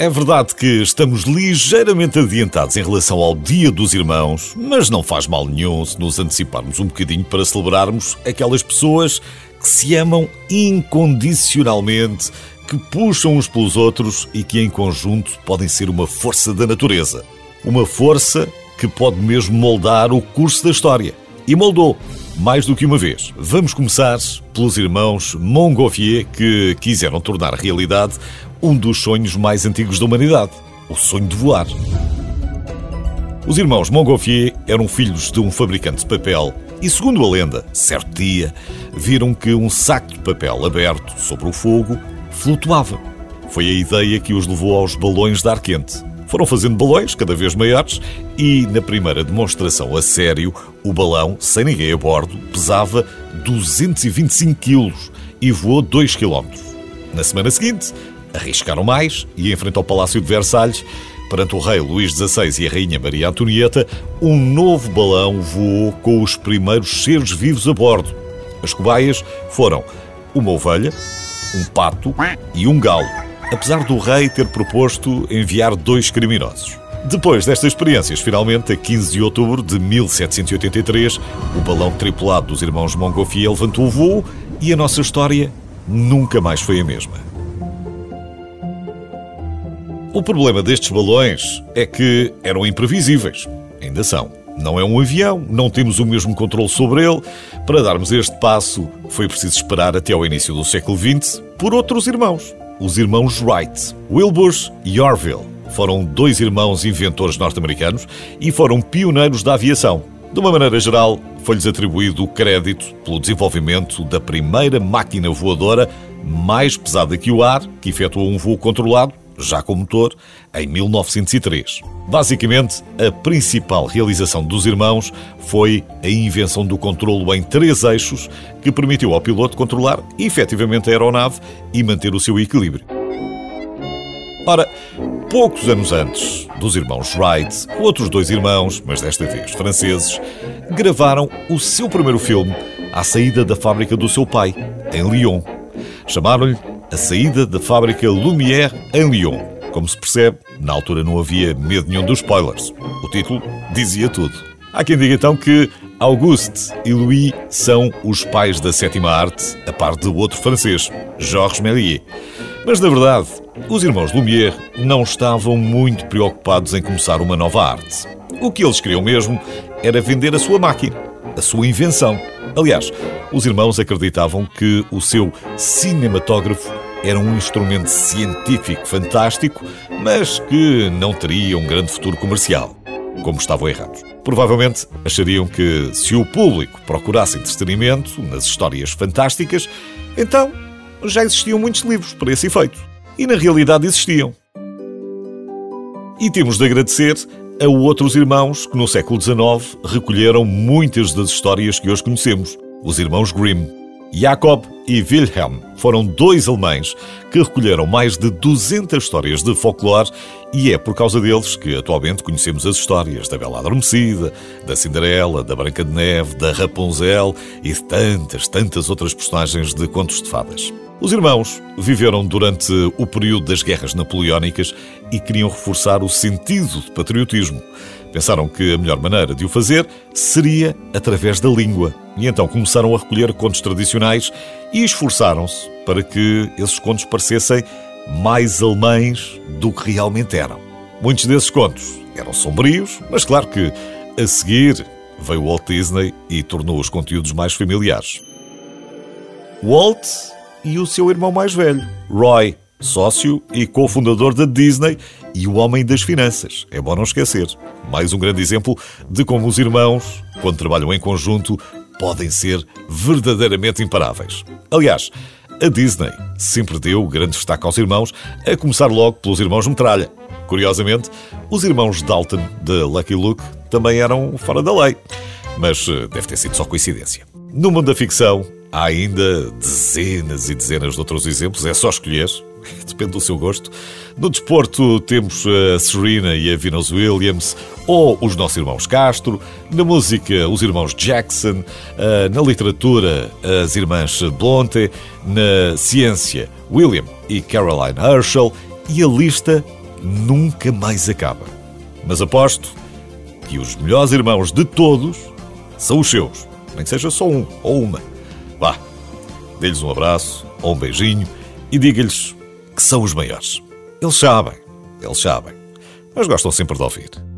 É verdade que estamos ligeiramente adiantados em relação ao Dia dos Irmãos, mas não faz mal nenhum se nos anteciparmos um bocadinho para celebrarmos aquelas pessoas que se amam incondicionalmente, que puxam uns pelos outros e que em conjunto podem ser uma força da natureza. Uma força que pode mesmo moldar o curso da história. E moldou mais do que uma vez. Vamos começar pelos irmãos Montgolfier que quiseram tornar realidade um dos sonhos mais antigos da humanidade, o sonho de voar. Os irmãos Montgolfier eram filhos de um fabricante de papel e, segundo a lenda, certo dia, viram que um saco de papel aberto sobre o fogo flutuava. Foi a ideia que os levou aos balões de ar quente. Foram fazendo balões cada vez maiores e, na primeira demonstração a sério, o balão, sem ninguém a bordo, pesava 225 quilos e voou 2 quilómetros. Na semana seguinte, arriscaram mais e, em frente ao Palácio de Versalhes, perante o rei Luís XVI e a rainha Maria Antonieta, um novo balão voou com os primeiros seres vivos a bordo. As cobaias foram uma ovelha, um pato e um galo, apesar do rei ter proposto enviar dois criminosos. Depois destas experiências, finalmente, a 15 de outubro de 1783, o balão tripulado dos irmãos Montgolfier levantou o voo e a nossa história nunca mais foi a mesma. O problema destes balões é que eram imprevisíveis. Ainda são. Não é um avião, não temos o mesmo controle sobre ele. Para darmos este passo, foi preciso esperar até ao início do século XX por outros irmãos, os irmãos Wright. Wilbur e Orville foram dois irmãos inventores norte-americanos e foram pioneiros da aviação. De uma maneira geral, foi-lhes atribuído o crédito pelo desenvolvimento da primeira máquina voadora mais pesada que o ar, que efetuou um voo controlado já com motor, em 1903. Basicamente, a principal realização dos irmãos foi a invenção do controlo em três eixos, que permitiu ao piloto controlar efetivamente a aeronave e manter o seu equilíbrio. Ora, poucos anos antes dos irmãos Wright, outros dois irmãos, mas desta vez franceses, gravaram o seu primeiro filme à saída da fábrica do seu pai, em Lyon. Chamaram-lhe a saída da fábrica Lumière em Lyon. Como se percebe, na altura não havia medo nenhum dos spoilers. O título dizia tudo. Há quem diga então que Auguste e Louis são os pais da sétima arte, a par de outro francês, Georges Méliès. Mas, na verdade, os irmãos Lumière não estavam muito preocupados em começar uma nova arte. O que eles queriam mesmo era vender a sua máquina, a sua invenção. Aliás, os irmãos acreditavam que o seu cinematógrafo era um instrumento científico fantástico, mas que não teria um grande futuro comercial. Como estavam errados. Provavelmente achariam que, se o público procurasse entretenimento nas histórias fantásticas, então já existiam muitos livros para esse efeito. E na realidade existiam. E temos de agradecer a outros irmãos que no século XIX recolheram muitas das histórias que hoje conhecemos, os irmãos Grimm. Jacob e Wilhelm foram dois alemães que recolheram mais de 200 histórias de folclore e é por causa deles que atualmente conhecemos as histórias da Bela Adormecida, da Cinderela, da Branca de Neve, da Rapunzel e de tantas, tantas outras personagens de contos de fadas. Os irmãos viveram durante o período das guerras napoleónicas e queriam reforçar o sentido de patriotismo. Pensaram que a melhor maneira de o fazer seria através da língua. E então começaram a recolher contos tradicionais e esforçaram-se para que esses contos parecessem mais alemães do que realmente eram. Muitos desses contos eram sombrios, mas claro que a seguir veio Walt Disney e tornou os conteúdos mais familiares. Walt e o seu irmão mais velho, Roy, sócio e cofundador da Disney e o homem das finanças. É bom não esquecer. Mais um grande exemplo de como os irmãos, quando trabalham em conjunto, podem ser verdadeiramente imparáveis. Aliás, a Disney sempre deu grande destaque aos irmãos, a começar logo pelos irmãos Metralha. Curiosamente, os irmãos Dalton de Lucky Luke também eram fora da lei. Mas eh, deve ter sido só coincidência. No mundo da ficção, há ainda dezenas e dezenas de outros exemplos, é só escolher, depende do seu gosto. No desporto temos a Serena e a Venus Williams, ou os nossos irmãos Castro, na música os irmãos Jackson, eh, na literatura as irmãs Blonte, na ciência William e Caroline Herschel, e a lista nunca mais acaba. Mas aposto que os melhores irmãos de todos são os seus, nem que seja só um ou uma. Dê-lhes um abraço ou um beijinho e diga-lhes que são os maiores. Eles sabem, eles sabem, mas gostam sempre de ouvir.